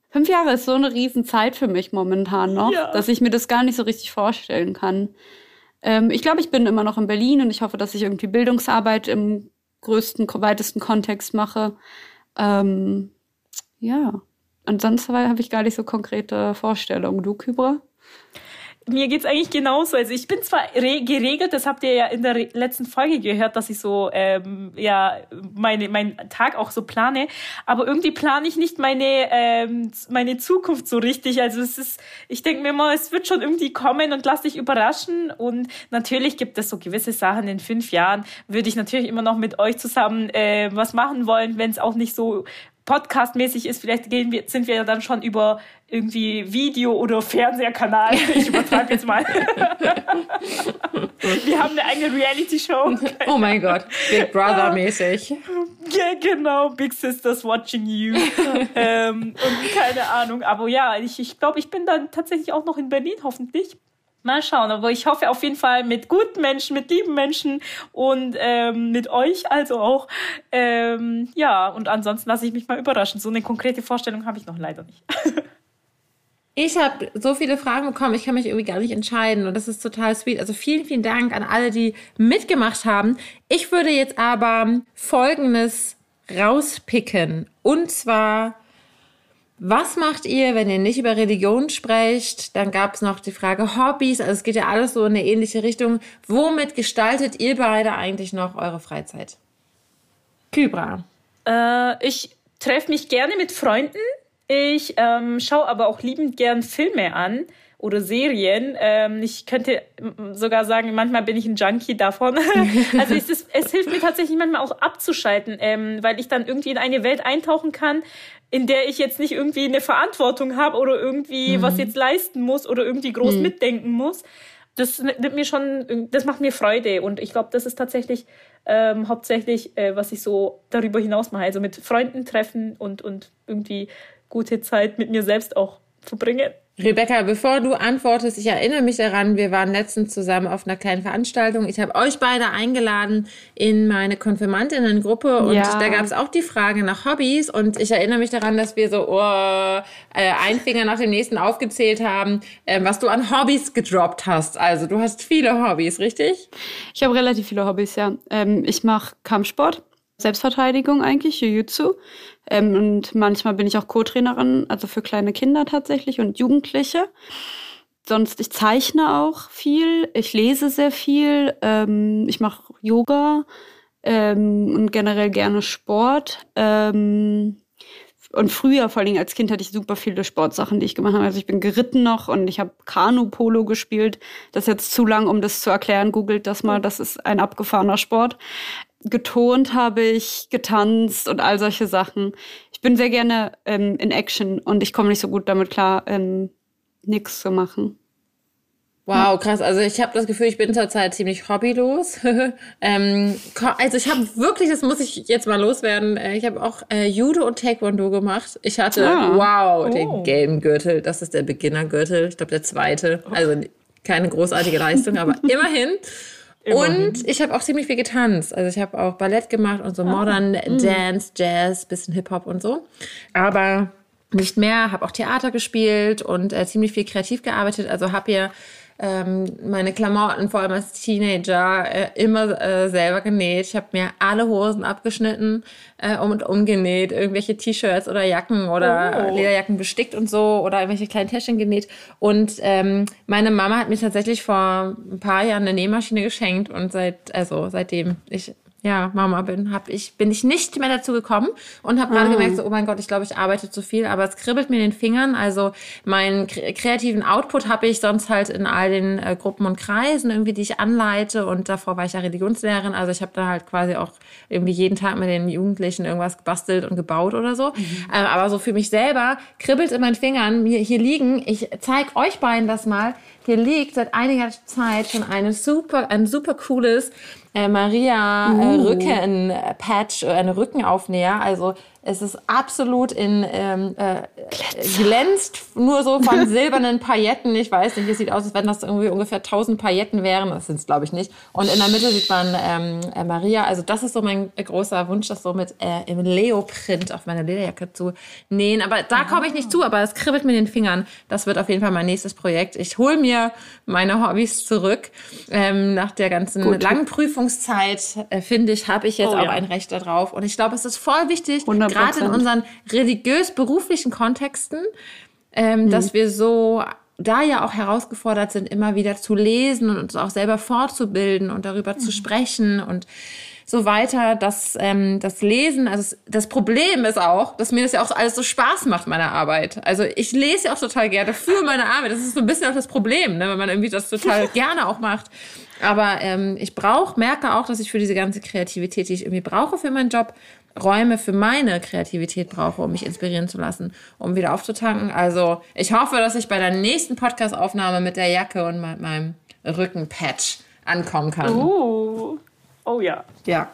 Fünf Jahre ist so eine Riesenzeit für mich momentan noch, ja. dass ich mir das gar nicht so richtig vorstellen kann. Ähm, ich glaube, ich bin immer noch in Berlin und ich hoffe, dass ich irgendwie Bildungsarbeit im größten, weitesten Kontext mache. Ähm, ja. Ansonsten habe ich gar nicht so konkrete Vorstellungen. Du, Kybra? Mir geht's eigentlich genauso. Also ich bin zwar geregelt, das habt ihr ja in der letzten Folge gehört, dass ich so ähm, ja meine meinen Tag auch so plane, aber irgendwie plane ich nicht meine ähm, meine Zukunft so richtig. Also es ist, ich denke mir mal, es wird schon irgendwie kommen und lass dich überraschen. Und natürlich gibt es so gewisse Sachen. In fünf Jahren würde ich natürlich immer noch mit euch zusammen äh, was machen wollen, wenn es auch nicht so podcastmäßig ist, vielleicht gehen wir, sind wir ja dann schon über irgendwie Video- oder Fernsehkanal. Ich übertreibe jetzt mal. wir haben eine eigene Reality-Show. Oh mein Gott, Big Brother-mäßig. Ja, genau, Big Sisters watching you. ähm, und keine Ahnung. Aber ja, ich, ich glaube, ich bin dann tatsächlich auch noch in Berlin, hoffentlich. Mal schauen, aber ich hoffe auf jeden Fall mit guten Menschen, mit lieben Menschen und ähm, mit euch also auch. Ähm, ja, und ansonsten lasse ich mich mal überraschen. So eine konkrete Vorstellung habe ich noch leider nicht. Ich habe so viele Fragen bekommen, ich kann mich irgendwie gar nicht entscheiden und das ist total sweet. Also vielen, vielen Dank an alle, die mitgemacht haben. Ich würde jetzt aber Folgendes rauspicken und zwar was macht ihr, wenn ihr nicht über Religion sprecht? Dann gab es noch die Frage Hobbys. Also es geht ja alles so in eine ähnliche Richtung. Womit gestaltet ihr beide eigentlich noch eure Freizeit? Kybra. Äh, ich treffe mich gerne mit Freunden. Ich ähm, schaue aber auch liebend gern Filme an oder Serien. Ähm, ich könnte sogar sagen, manchmal bin ich ein Junkie davon. also es, ist, es hilft mir tatsächlich manchmal auch abzuschalten, ähm, weil ich dann irgendwie in eine Welt eintauchen kann, in der ich jetzt nicht irgendwie eine Verantwortung habe oder irgendwie mhm. was jetzt leisten muss oder irgendwie groß mhm. mitdenken muss. Das nimmt mir schon, das macht mir Freude und ich glaube, das ist tatsächlich ähm, hauptsächlich, äh, was ich so darüber hinaus mache. Also mit Freunden treffen und, und irgendwie gute Zeit mit mir selbst auch verbringen. Rebecca, bevor du antwortest, ich erinnere mich daran, wir waren letztens zusammen auf einer kleinen Veranstaltung. Ich habe euch beide eingeladen in meine Konfirmandinnengruppe und ja. da gab es auch die Frage nach Hobbys und ich erinnere mich daran, dass wir so oh, äh, ein Finger nach dem nächsten aufgezählt haben, äh, was du an Hobbys gedroppt hast. Also du hast viele Hobbys, richtig? Ich habe relativ viele Hobbys, ja. Ähm, ich mache Kampfsport. Selbstverteidigung eigentlich, Jiu-Jitsu. Ähm, und manchmal bin ich auch Co-Trainerin, also für kleine Kinder tatsächlich und Jugendliche. Sonst, ich zeichne auch viel, ich lese sehr viel, ähm, ich mache Yoga ähm, und generell gerne Sport. Ähm, und früher, vor allem als Kind, hatte ich super viele Sportsachen, die ich gemacht habe. Also ich bin geritten noch und ich habe Kanu-Polo gespielt. Das ist jetzt zu lang, um das zu erklären. Googelt das mal, das ist ein abgefahrener Sport getont habe ich, getanzt und all solche Sachen. Ich bin sehr gerne ähm, in Action und ich komme nicht so gut damit klar, ähm, nichts zu machen. Wow, krass. Also ich habe das Gefühl, ich bin zurzeit ziemlich hobbylos. ähm, also ich habe wirklich, das muss ich jetzt mal loswerden, äh, ich habe auch äh, Judo und Taekwondo gemacht. Ich hatte, ah. wow, oh. den gelben Gürtel. Das ist der Beginnergürtel. Ich glaube, der zweite. Also keine großartige Leistung, aber immerhin. Immerhin. Und ich habe auch ziemlich viel getanzt. Also ich habe auch Ballett gemacht und so ah, Modern mm. Dance, Jazz, bisschen Hip-Hop und so. Aber nicht mehr, habe auch Theater gespielt und äh, ziemlich viel kreativ gearbeitet. Also habe hier ähm, meine Klamotten, vor allem als Teenager, äh, immer äh, selber genäht. Ich habe mir alle Hosen abgeschnitten äh, und umgenäht, irgendwelche T-Shirts oder Jacken oder oh. Lederjacken bestickt und so oder irgendwelche kleinen Täschchen genäht. Und ähm, meine Mama hat mir tatsächlich vor ein paar Jahren eine Nähmaschine geschenkt und seit also seitdem ich ja, Mama bin, hab ich, bin ich nicht mehr dazu gekommen und habe gerade ah. gemerkt, so, oh mein Gott, ich glaube, ich arbeite zu viel, aber es kribbelt mir in den Fingern. Also meinen kreativen Output habe ich sonst halt in all den äh, Gruppen und Kreisen irgendwie, die ich anleite. Und davor war ich ja Religionslehrerin. Also ich habe da halt quasi auch irgendwie jeden Tag mit den Jugendlichen irgendwas gebastelt und gebaut oder so. Mhm. Äh, aber so für mich selber kribbelt in meinen Fingern mir hier liegen. Ich zeige euch beiden das mal hier liegt seit einiger Zeit schon eine super, ein super cooles äh, Maria äh, Uh. Rückenpatch, äh, eine Rückenaufnäher. Also es ist absolut in ähm, äh, glänzt nur so von silbernen Pailletten. Ich weiß nicht, es sieht aus, als wenn das irgendwie ungefähr 1000 Pailletten wären. Das sind es, glaube ich, nicht. Und in der Mitte sieht man ähm, äh, Maria. Also das ist so mein äh, großer Wunsch, das so mit äh, im Leo-Print auf meine Lederjacke zu nähen. Aber da komme ich nicht zu, aber es kribbelt mir in den Fingern. Das wird auf jeden Fall mein nächstes Projekt. Ich hole mir meine Hobbys zurück. Ähm, nach der ganzen Gut. langen Prüfungszeit, äh, finde ich, habe ich jetzt Oh auch ja. ein Recht darauf. Und ich glaube, es ist voll wichtig, 100%. Gerade in unseren religiös-beruflichen Kontexten, ähm, Mhm. dass wir so da ja auch herausgefordert sind, immer wieder zu lesen und uns auch selber fortzubilden und darüber Mhm. zu sprechen und so weiter, dass ähm, das Lesen, also das Problem ist auch, dass mir das ja auch alles so Spaß macht, meine Arbeit. Also ich lese ja auch total gerne für meine Arbeit. Das ist so ein bisschen auch das Problem, ne, wenn man irgendwie das total gerne auch macht. Aber ähm, ich brauche, merke auch, dass ich für diese ganze Kreativität, die ich irgendwie brauche für meinen Job, Räume für meine Kreativität brauche, um mich inspirieren zu lassen, um wieder aufzutanken. Also ich hoffe, dass ich bei der nächsten Podcast-Aufnahme mit der Jacke und mit meinem Rückenpatch ankommen kann. Uh. Oh ja. Ja.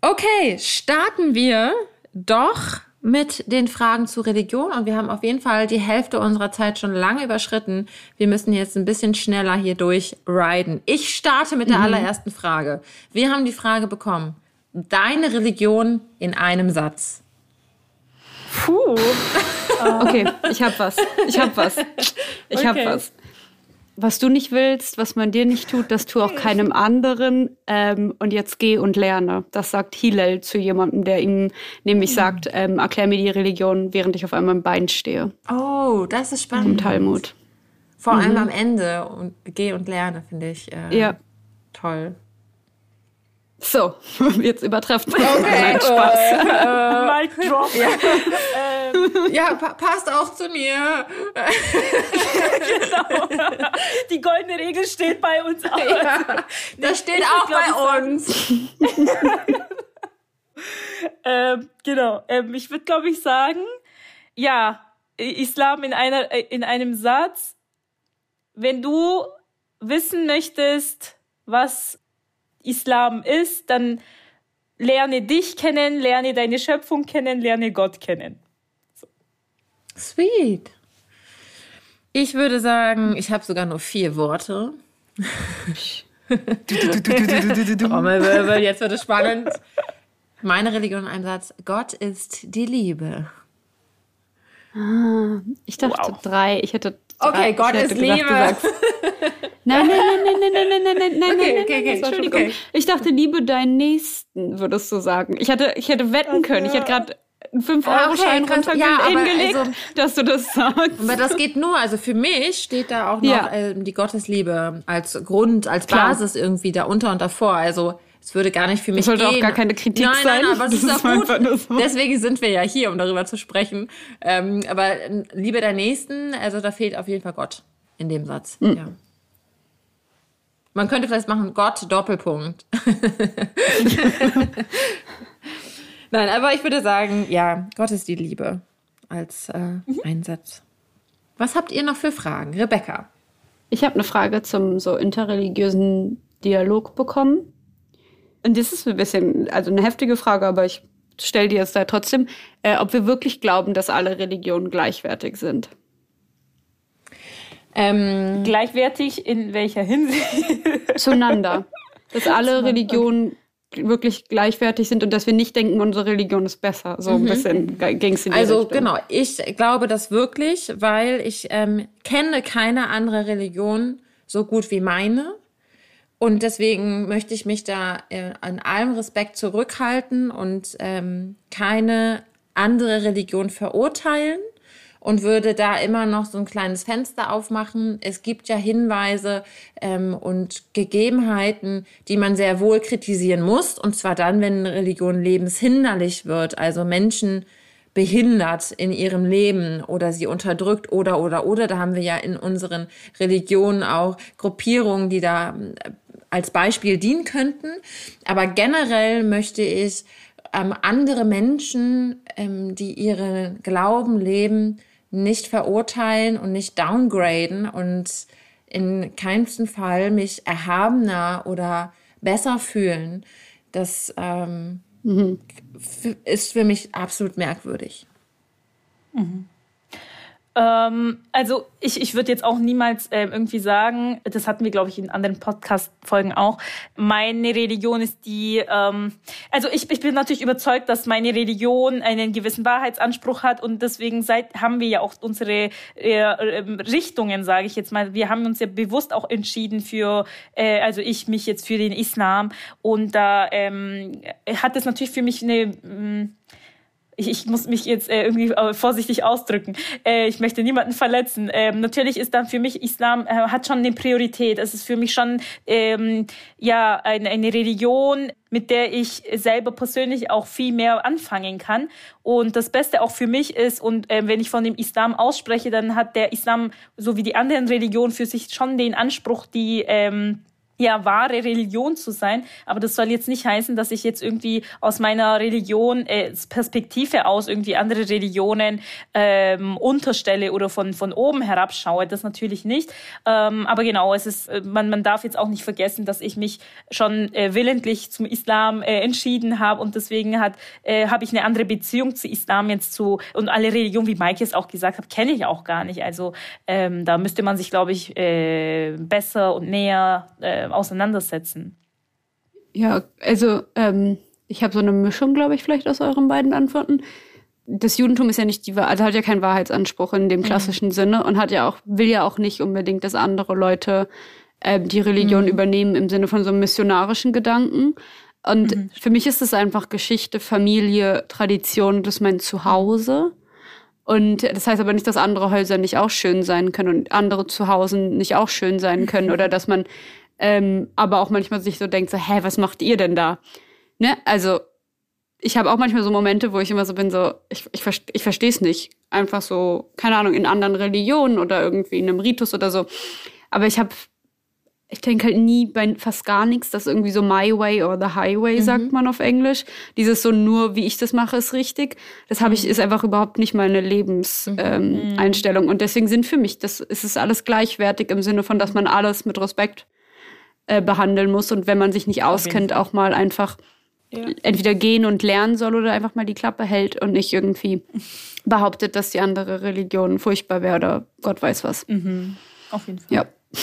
Okay, starten wir doch mit den Fragen zu Religion und wir haben auf jeden Fall die Hälfte unserer Zeit schon lange überschritten. Wir müssen jetzt ein bisschen schneller hier durchriden. Ich starte mit der allerersten Frage. Wir haben die Frage bekommen. Deine Religion in einem Satz. Puh. Okay, ich hab was. Ich hab was. Ich hab Okay. was. Was du nicht willst, was man dir nicht tut, das tu auch keinem anderen. Ähm, und jetzt geh und lerne. Das sagt Hillel zu jemandem, der ihm nämlich sagt, ähm, erklär mir die Religion, während ich auf einmal Bein stehe. Oh, das ist Im spannend. Talmud. Vor allem am Ende und geh und lerne, finde ich äh, Ja. toll. So, jetzt übertrefft man. Nein, Spaß. Mic drop. Ähm, Ja, pa passt auch zu mir. die goldene Regel steht bei uns auch. Ja, das steht auch glaub bei uns. Ähm, genau. Ähm, ich würde, glaube ich, sagen, ja, Islam in, einer, äh, in einem Satz. Wenn du wissen möchtest, was Islam ist, dann lerne dich kennen, lerne deine Schöpfung kennen, lerne Gott kennen. Sweet. Ich würde sagen, ich habe sogar nur vier Worte. Jetzt wird es spannend. Meine Religion ein Satz. Gott ist die Liebe. Ich dachte Wow. drei. Ich hätte. Drei. Okay, Gott ist Liebe. Nein, nein, nein, nein, nein, nein, nein, nein, nein, Okay, nein, okay, nein, okay, nein, Entschuldigung. okay. Ich dachte, liebe deinen Nächsten, würdest du sagen. Ich hätte, ich hätte wetten können. Ich hätte gerade einen Ah, okay, 5-Euro-Schein krass. runter Ja, hingelegt, also- dass du das sagst. Aber das geht nur, also für mich steht da auch noch Ja. ähm, die Gottesliebe als Grund, als Klar. Basis irgendwie da unter und davor. Also es würde gar nicht für mich sollte auch gehen. gar keine Kritik nein, sein. Nein, nein, aber es Das ist ist auch gut. so. Deswegen sind wir ja hier, um darüber zu sprechen. Ähm, aber Liebe der Nächsten, also da fehlt auf jeden Fall Gott in dem Satz. Hm. Ja. Man könnte vielleicht machen Gott Doppelpunkt. Nein, aber ich würde sagen, ja, Gott ist die Liebe als äh, Mhm. Einsatz. Was habt ihr noch für Fragen? Rebecca. Ich habe eine Frage zum so interreligiösen Dialog bekommen. Und das ist ein bisschen, also eine heftige Frage, aber ich stelle die jetzt da trotzdem, äh, ob wir wirklich glauben, dass alle Religionen gleichwertig sind. Ähm, Gleichwertig in welcher Hinsicht? Zueinander. dass alle Religionen wirklich gleichwertig sind und dass wir nicht denken, unsere Religion ist besser. So ein bisschen ging es in die also Richtung. genau, ich glaube das wirklich, weil ich ähm, kenne keine andere Religion so gut wie meine. Und deswegen möchte ich mich da äh, an allem Respekt zurückhalten und ähm, keine andere Religion verurteilen und würde da immer noch so ein kleines Fenster aufmachen. Es gibt ja Hinweise ähm, und Gegebenheiten, die man sehr wohl kritisieren muss. Und zwar dann, wenn Religion lebenshinderlich wird, also Menschen behindert in ihrem Leben oder sie unterdrückt oder oder oder. Da haben wir ja in unseren Religionen auch Gruppierungen, die da äh, als Beispiel dienen könnten. Aber generell möchte ich ähm, andere Menschen, ähm, die ihren Glauben leben, nicht verurteilen und nicht downgraden. Und in keinsten Fall mich erhabener oder besser fühlen. Das ähm, mhm. ist für mich absolut merkwürdig. Mhm. Ähm, also ich, ich würde jetzt auch niemals äh, irgendwie sagen, das hatten wir, glaube ich, in anderen Podcast-Folgen auch, meine Religion ist die, ähm, also ich, ich bin natürlich überzeugt, dass meine Religion einen gewissen Wahrheitsanspruch hat und deswegen seit, haben wir ja auch unsere äh, Richtungen, sage ich jetzt mal. Wir haben uns ja bewusst auch entschieden für, äh, also ich mich jetzt für den Islam und da ähm, hat es natürlich für mich eine... Mh, mm, ich, ich muss mich jetzt äh, irgendwie äh, vorsichtig ausdrücken. Äh, ich möchte niemanden verletzen. Ähm, natürlich ist dann für mich Islam äh, hat schon eine Priorität. Es ist für mich schon ähm, ja eine, eine Religion, mit der ich selber persönlich auch viel mehr anfangen kann. Und das Beste auch für mich ist, und äh, wenn ich von dem Islam ausspreche, dann hat der Islam, so wie die anderen Religionen, für sich schon den Anspruch, die ähm, ja wahre Religion zu sein. Aber das soll jetzt nicht heißen, dass ich jetzt irgendwie aus meiner Religion äh, Perspektive aus irgendwie andere Religionen ähm, unterstelle oder von von oben herabschaue. Das natürlich nicht. Ähm, aber genau, es ist äh, man man darf jetzt auch nicht vergessen, dass ich mich schon äh, willentlich zum Islam äh, entschieden habe und deswegen äh, habe ich eine andere Beziehung zu Islam jetzt zu und alle Religionen, wie Mike es auch gesagt hat, kenne ich auch gar nicht. Also ähm, da müsste man sich, glaube ich, äh, besser und näher äh, auseinandersetzen? Ja, also ähm, ich habe so eine Mischung, glaube ich, vielleicht aus euren beiden Antworten. Das Judentum ist ja nicht die, also hat ja keinen Wahrheitsanspruch in dem mhm. klassischen mhm. Sinne und hat ja auch will ja auch nicht unbedingt, dass andere Leute äh, die Religion mhm. übernehmen im Sinne von so einem missionarischen Gedanken. Und mhm. für mich ist es einfach Geschichte, Familie, Tradition, das ist mein Zuhause. Und das heißt aber nicht, dass andere Häuser nicht auch schön sein können und andere Zuhause nicht auch schön sein können oder dass man ähm, aber auch manchmal sich so denkt, so, hä, was macht ihr denn da? Ne? Also ich habe auch manchmal so Momente, wo ich immer so bin, so, ich, ich, ich verstehe es nicht. Einfach so, keine Ahnung, in anderen Religionen oder irgendwie in einem Ritus oder so. Aber ich habe, ich denke halt nie bei fast gar nichts, dass irgendwie so my way or the highway, mhm. sagt man auf Englisch. Dieses so nur, wie ich das mache, ist richtig. Das habe ich, mhm. ist einfach überhaupt nicht meine Lebenseinstellung. Mhm. Ähm, und deswegen sind für mich, das ist es alles gleichwertig im Sinne von, dass man alles mit Respekt äh, behandeln muss und wenn man sich nicht auskennt, auch mal einfach ja. entweder gehen und lernen soll oder einfach mal die Klappe hält und nicht irgendwie behauptet, dass die andere Religion furchtbar wäre oder Gott weiß was. Mhm. Auf jeden Fall. Ja.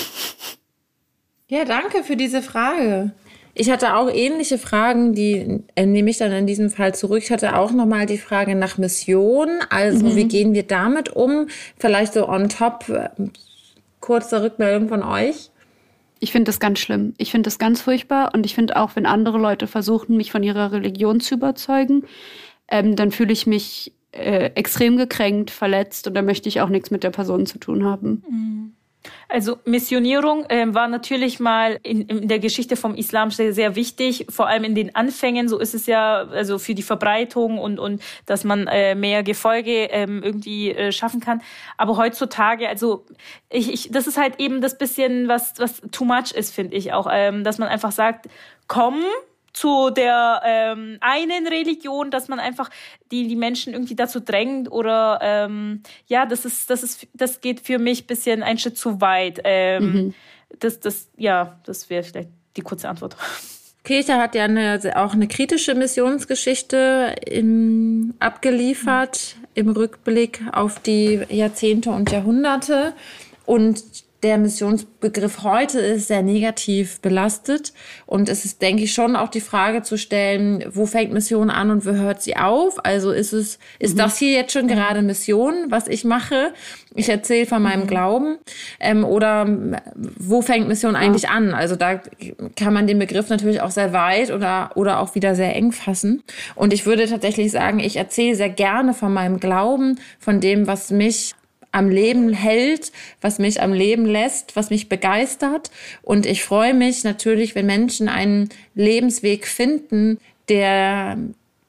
Ja, danke für diese Frage. Ich hatte auch ähnliche Fragen, die äh, nehme ich dann in diesem Fall zurück. Ich hatte auch nochmal die Frage nach Mission. Also, mhm. wie gehen wir damit um? Vielleicht so on top, äh, kurze Rückmeldung von euch. Ich finde das ganz schlimm. Ich finde das ganz furchtbar. Und ich finde auch, wenn andere Leute versuchen, mich von ihrer Religion zu überzeugen, ähm, dann fühle ich mich äh, extrem gekränkt, verletzt und da möchte ich auch nichts mit der Person zu tun haben. Mhm. Also Missionierung äh, war natürlich mal in, in der Geschichte vom Islam sehr, sehr wichtig, vor allem in den Anfängen. So ist es ja, also für die Verbreitung und und dass man äh, mehr Gefolge ähm, irgendwie äh, schaffen kann. Aber heutzutage, also ich, ich, das ist halt eben das bisschen was was too much ist, finde ich auch, ähm, dass man einfach sagt, komm, zu der ähm, einen Religion, dass man einfach die, die Menschen irgendwie dazu drängt oder ähm, ja, das ist, das ist, das geht für mich bisschen ein Schritt zu weit. Ähm, mhm. Das, das, ja, das wäre vielleicht die kurze Antwort. Kirche hat ja eine, auch eine kritische Missionsgeschichte im, abgeliefert im Rückblick auf die Jahrzehnte und Jahrhunderte. Und der Missionsbegriff heute ist sehr negativ belastet. Und es ist, denke ich, schon auch die Frage zu stellen, wo fängt Mission an und wo hört sie auf? Also ist es, ist mhm. das hier jetzt schon gerade Mission, was ich mache? Ich erzähle von meinem mhm. Glauben. Ähm, oder wo fängt Mission eigentlich ja. an? Also da kann man den Begriff natürlich auch sehr weit oder, oder auch wieder sehr eng fassen. Und ich würde tatsächlich sagen, ich erzähle sehr gerne von meinem Glauben, von dem, was mich am Leben hält, was mich am Leben lässt, was mich begeistert. Und ich freue mich natürlich, wenn Menschen einen Lebensweg finden, der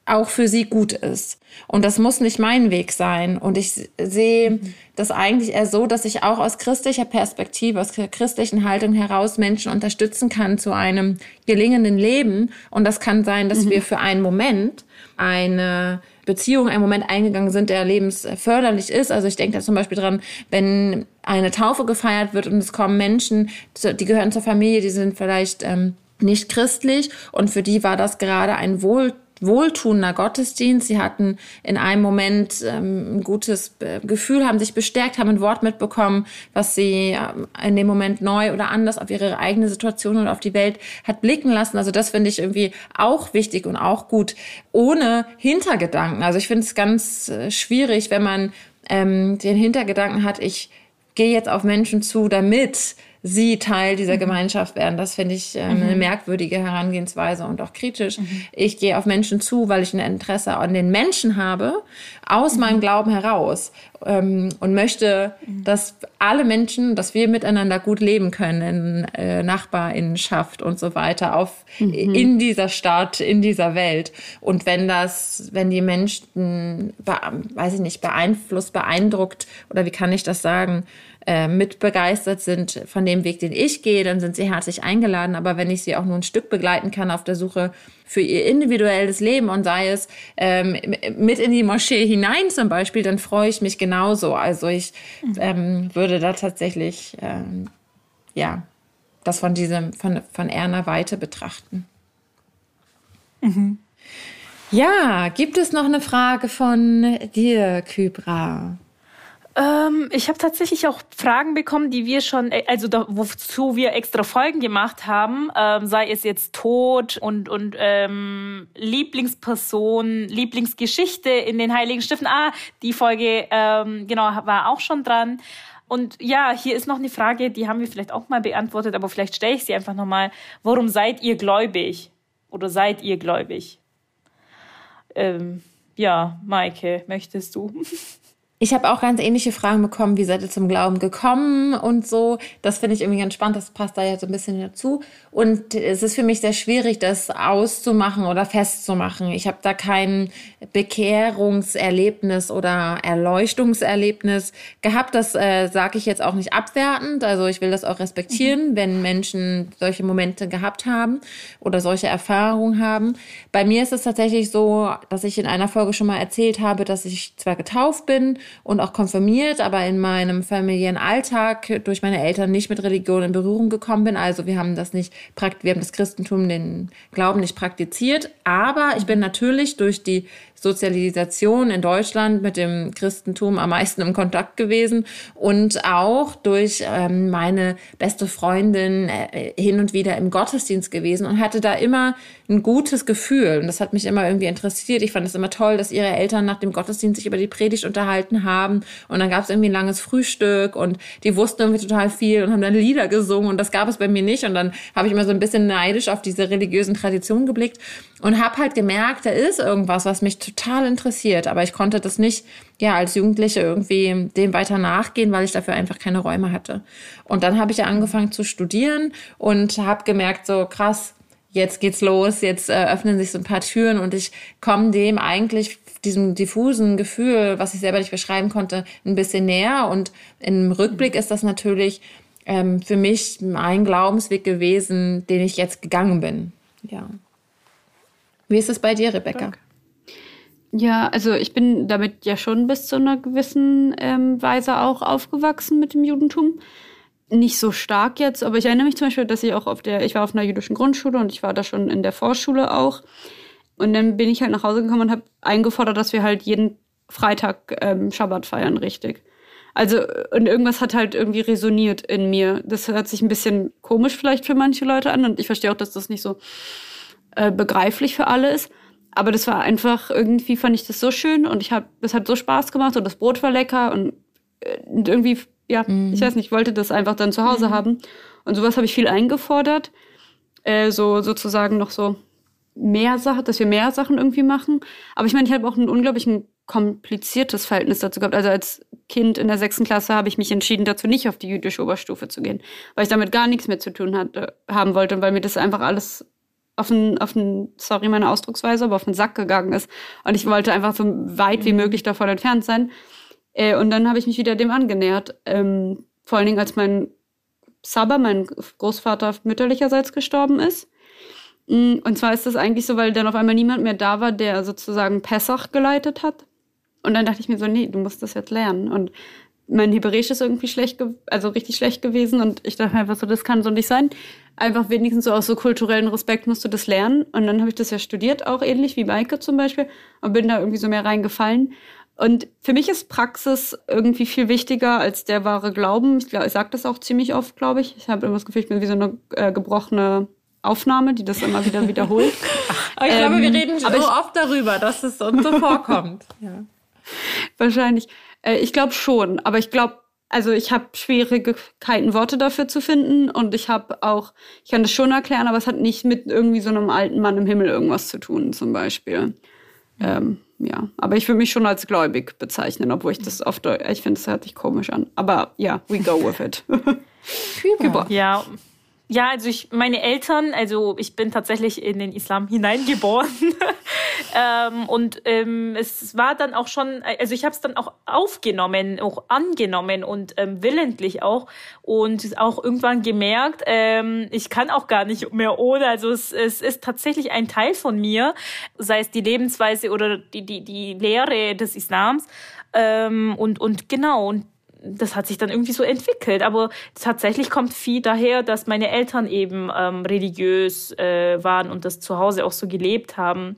auch für sie gut ist. Und das muss nicht mein Weg sein. Und ich sehe das eigentlich eher so, dass ich auch aus christlicher Perspektive, aus christlichen Haltung heraus Menschen unterstützen kann zu einem gelingenden Leben. Und das kann sein, dass mhm. wir für einen Moment eine Beziehung, einen Moment eingegangen sind, der lebensförderlich ist. Also ich denke da zum Beispiel dran, wenn eine Taufe gefeiert wird und es kommen Menschen, die gehören zur Familie, die sind vielleicht ähm, nicht christlich und für die war das gerade ein wohl wohltuender Gottesdienst. Sie hatten in einem Moment ähm, ein gutes Gefühl, haben sich bestärkt, haben ein Wort mitbekommen, was sie ähm, in dem Moment neu oder anders auf ihre eigene Situation und auf die Welt hat blicken lassen. Also das finde ich irgendwie auch wichtig und auch gut, ohne Hintergedanken. Also ich finde es ganz äh, schwierig, wenn man ähm, den Hintergedanken hat, ich gehe jetzt auf Menschen zu, damit sie Teil dieser mhm. Gemeinschaft werden. Das finde ich äh, eine mhm. merkwürdige Herangehensweise und auch kritisch. Mhm. Ich gehe auf Menschen zu, weil ich ein Interesse an den Menschen habe, aus mhm. meinem Glauben heraus ähm, und möchte, mhm. dass alle Menschen, dass wir miteinander gut leben können in äh, Nachbarinnenschaft und so weiter auf mhm. in dieser Stadt, in dieser Welt. Und wenn das, wenn die Menschen, weiß ich nicht, beeinflusst, beeindruckt oder wie kann ich das sagen? Äh, mit begeistert sind von dem Weg, den ich gehe, dann sind sie herzlich eingeladen. Aber wenn ich sie auch nur ein Stück begleiten kann auf der Suche für ihr individuelles Leben und sei es ähm, mit in die Moschee hinein zum Beispiel, dann freue ich mich genauso. Also ich ähm, würde da tatsächlich ähm, ja das von diesem von von Erna Weite betrachten. Mhm. Ja, gibt es noch eine Frage von dir, Kybra? Ähm, ich habe tatsächlich auch Fragen bekommen, die wir schon, äh, also da, wozu wir extra Folgen gemacht haben, ähm, sei es jetzt Tod und und ähm, Lieblingsperson, Lieblingsgeschichte in den Heiligen Stiften. Ah, die Folge ähm, genau war auch schon dran. Und ja, hier ist noch eine Frage, die haben wir vielleicht auch mal beantwortet, aber vielleicht stelle ich sie einfach nochmal. Warum seid ihr gläubig? Oder seid ihr gläubig? Ähm, ja, Maike, möchtest du? Ich habe auch ganz ähnliche Fragen bekommen, wie seid ihr zum Glauben gekommen und so. Das finde ich irgendwie ganz spannend, das passt da ja so ein bisschen dazu. Und es ist für mich sehr schwierig, das auszumachen oder festzumachen. Ich habe da kein Bekehrungserlebnis oder Erleuchtungserlebnis gehabt. Das äh, sage ich jetzt auch nicht abwertend. Also ich will das auch respektieren, mhm. wenn Menschen solche Momente gehabt haben oder solche Erfahrungen haben. Bei mir ist es tatsächlich so, dass ich in einer Folge schon mal erzählt habe, dass ich zwar getauft bin, und auch konfirmiert, aber in meinem familiären Alltag durch meine Eltern nicht mit Religion in Berührung gekommen bin. Also wir haben das nicht, wir haben das Christentum, den Glauben nicht praktiziert. Aber ich bin natürlich durch die Sozialisation in Deutschland mit dem Christentum am meisten im Kontakt gewesen und auch durch ähm, meine beste Freundin äh, hin und wieder im Gottesdienst gewesen und hatte da immer ein gutes Gefühl. Und das hat mich immer irgendwie interessiert. Ich fand es immer toll, dass ihre Eltern nach dem Gottesdienst sich über die Predigt unterhalten haben. Und dann gab es irgendwie ein langes Frühstück und die wussten irgendwie total viel und haben dann Lieder gesungen. Und das gab es bei mir nicht. Und dann habe ich immer so ein bisschen neidisch auf diese religiösen Traditionen geblickt und habe halt gemerkt, da ist irgendwas, was mich total interessiert, aber ich konnte das nicht ja als Jugendliche irgendwie dem weiter nachgehen, weil ich dafür einfach keine Räume hatte. Und dann habe ich ja angefangen zu studieren und habe gemerkt, so krass, jetzt geht's los, jetzt äh, öffnen sich so ein paar Türen und ich komme dem eigentlich diesem diffusen Gefühl, was ich selber nicht beschreiben konnte, ein bisschen näher. Und im Rückblick ist das natürlich ähm, für mich ein Glaubensweg gewesen, den ich jetzt gegangen bin. Ja. Wie ist es bei dir, Rebecca? Danke. Ja, also ich bin damit ja schon bis zu einer gewissen ähm, Weise auch aufgewachsen mit dem Judentum. Nicht so stark jetzt, aber ich erinnere mich zum Beispiel, dass ich auch auf der, ich war auf einer jüdischen Grundschule und ich war da schon in der Vorschule auch. Und dann bin ich halt nach Hause gekommen und habe eingefordert, dass wir halt jeden Freitag ähm, Schabbat feiern, richtig. Also, und irgendwas hat halt irgendwie resoniert in mir. Das hört sich ein bisschen komisch vielleicht für manche Leute an und ich verstehe auch, dass das nicht so äh, begreiflich für alle ist. Aber das war einfach, irgendwie fand ich das so schön und ich habe, das hat so Spaß gemacht und das Brot war lecker und, äh, und irgendwie, ja, mhm. ich weiß nicht, ich wollte das einfach dann zu Hause mhm. haben. Und sowas habe ich viel eingefordert. Äh, so sozusagen noch so mehr Sachen, dass wir mehr Sachen irgendwie machen. Aber ich meine, ich habe auch ein unglaublich kompliziertes Verhältnis dazu gehabt. Also als Kind in der sechsten Klasse habe ich mich entschieden, dazu nicht auf die jüdische Oberstufe zu gehen, weil ich damit gar nichts mehr zu tun hatte, haben wollte und weil mir das einfach alles auf den, auf den, sorry meine Ausdrucksweise, aber auf den Sack gegangen ist. Und ich wollte einfach so weit wie mhm. möglich davon entfernt sein. Äh, und dann habe ich mich wieder dem angenähert. Ähm, vor allen Dingen, als mein Saba, mein Großvater mütterlicherseits gestorben ist. Mm, und zwar ist das eigentlich so, weil dann auf einmal niemand mehr da war, der sozusagen Pessach geleitet hat. Und dann dachte ich mir so, nee, du musst das jetzt lernen. Und mein Hebräisch ist irgendwie schlecht, also richtig schlecht gewesen. Und ich dachte mir einfach so, das kann so nicht sein. Einfach wenigstens so aus so kulturellen Respekt musst du das lernen. Und dann habe ich das ja studiert, auch ähnlich wie Maike zum Beispiel. Und bin da irgendwie so mehr reingefallen. Und für mich ist Praxis irgendwie viel wichtiger als der wahre Glauben. Ich, glaub, ich sage das auch ziemlich oft, glaube ich. Ich habe immer das Gefühl, ich bin wie so eine äh, gebrochene Aufnahme, die das immer wieder wiederholt. aber ich ähm, glaube, wir reden so oft darüber, dass es uns so vorkommt. Ja. Wahrscheinlich. Äh, ich glaube schon, aber ich glaube, also ich habe Schwierigkeiten, Worte dafür zu finden und ich habe auch, ich kann das schon erklären, aber es hat nicht mit irgendwie so einem alten Mann im Himmel irgendwas zu tun, zum Beispiel. Ähm, ja, aber ich würde mich schon als gläubig bezeichnen, obwohl ich das oft, ich finde, das hört sich komisch an. Aber ja, we go with it. Ja, ja, also ich, meine Eltern, also ich bin tatsächlich in den Islam hineingeboren. ähm, und ähm, es war dann auch schon, also ich habe es dann auch aufgenommen, auch angenommen und ähm, willentlich auch. Und auch irgendwann gemerkt, ähm, ich kann auch gar nicht mehr ohne. Also es, es ist tatsächlich ein Teil von mir, sei es die Lebensweise oder die, die, die Lehre des Islams. Ähm, und, und genau, und das hat sich dann irgendwie so entwickelt. Aber tatsächlich kommt viel daher, dass meine Eltern eben ähm, religiös äh, waren und das zu Hause auch so gelebt haben.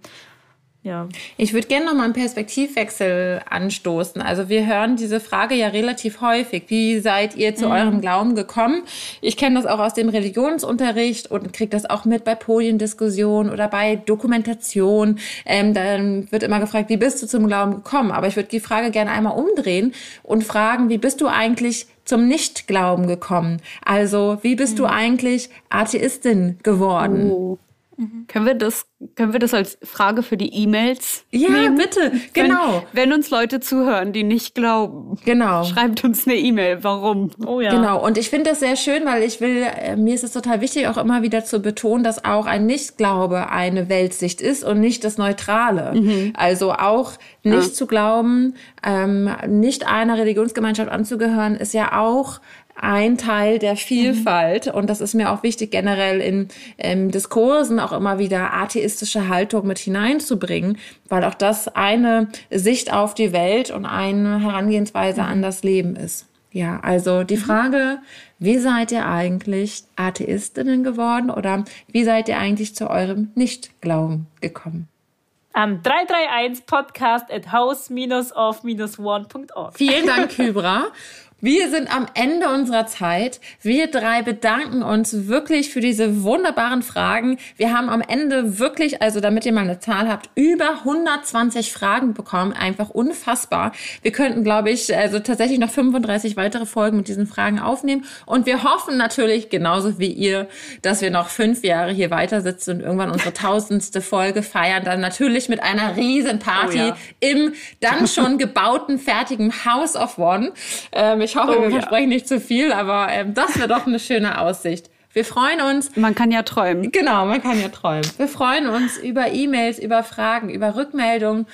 Ja. Ich würde gerne noch mal einen Perspektivwechsel anstoßen. Also wir hören diese Frage ja relativ häufig. Wie seid ihr zu mhm. eurem Glauben gekommen? Ich kenne das auch aus dem Religionsunterricht und kriege das auch mit bei Podiendiskussionen oder bei Dokumentation. Ähm, dann wird immer gefragt, wie bist du zum Glauben gekommen? Aber ich würde die Frage gerne einmal umdrehen und fragen, wie bist du eigentlich zum Nichtglauben gekommen? Also wie bist mhm. du eigentlich Atheistin geworden? Oh. Mhm. Können wir das, können wir das als Frage für die E-Mails? Ja, nehmen? bitte, genau. Wenn, wenn, uns Leute zuhören, die nicht glauben, genau. schreibt uns eine E-Mail. Warum? Oh ja. Genau. Und ich finde das sehr schön, weil ich will, äh, mir ist es total wichtig, auch immer wieder zu betonen, dass auch ein Nichtglaube eine Weltsicht ist und nicht das Neutrale. Mhm. Also auch nicht ja. zu glauben, ähm, nicht einer Religionsgemeinschaft anzugehören, ist ja auch ein Teil der Vielfalt. Mhm. Und das ist mir auch wichtig, generell in ähm, Diskursen auch immer wieder atheistische Haltung mit hineinzubringen, weil auch das eine Sicht auf die Welt und eine Herangehensweise mhm. an das Leben ist. Ja, also die mhm. Frage, wie seid ihr eigentlich Atheistinnen geworden oder wie seid ihr eigentlich zu eurem Nichtglauben gekommen? Am 331 podcast at house-of-one.org. Vielen Dank, Hybra. Wir sind am Ende unserer Zeit. Wir drei bedanken uns wirklich für diese wunderbaren Fragen. Wir haben am Ende wirklich, also damit ihr mal eine Zahl habt, über 120 Fragen bekommen. Einfach unfassbar. Wir könnten, glaube ich, also tatsächlich noch 35 weitere Folgen mit diesen Fragen aufnehmen. Und wir hoffen natürlich, genauso wie ihr, dass wir noch fünf Jahre hier weiter sitzen und irgendwann unsere tausendste Folge feiern. Dann natürlich mit einer riesen Party oh ja. im dann schon gebauten, fertigen House of One. Ähm, ich hoffe, oh, wir ja. versprechen nicht zu viel, aber ähm, das wäre doch eine schöne Aussicht. Wir freuen uns. Man kann ja träumen. Genau, man kann ja träumen. Wir freuen uns über E-Mails, über Fragen, über Rückmeldungen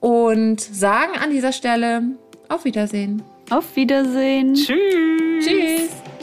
und sagen an dieser Stelle auf Wiedersehen. Auf Wiedersehen. Tschüss. Tschüss.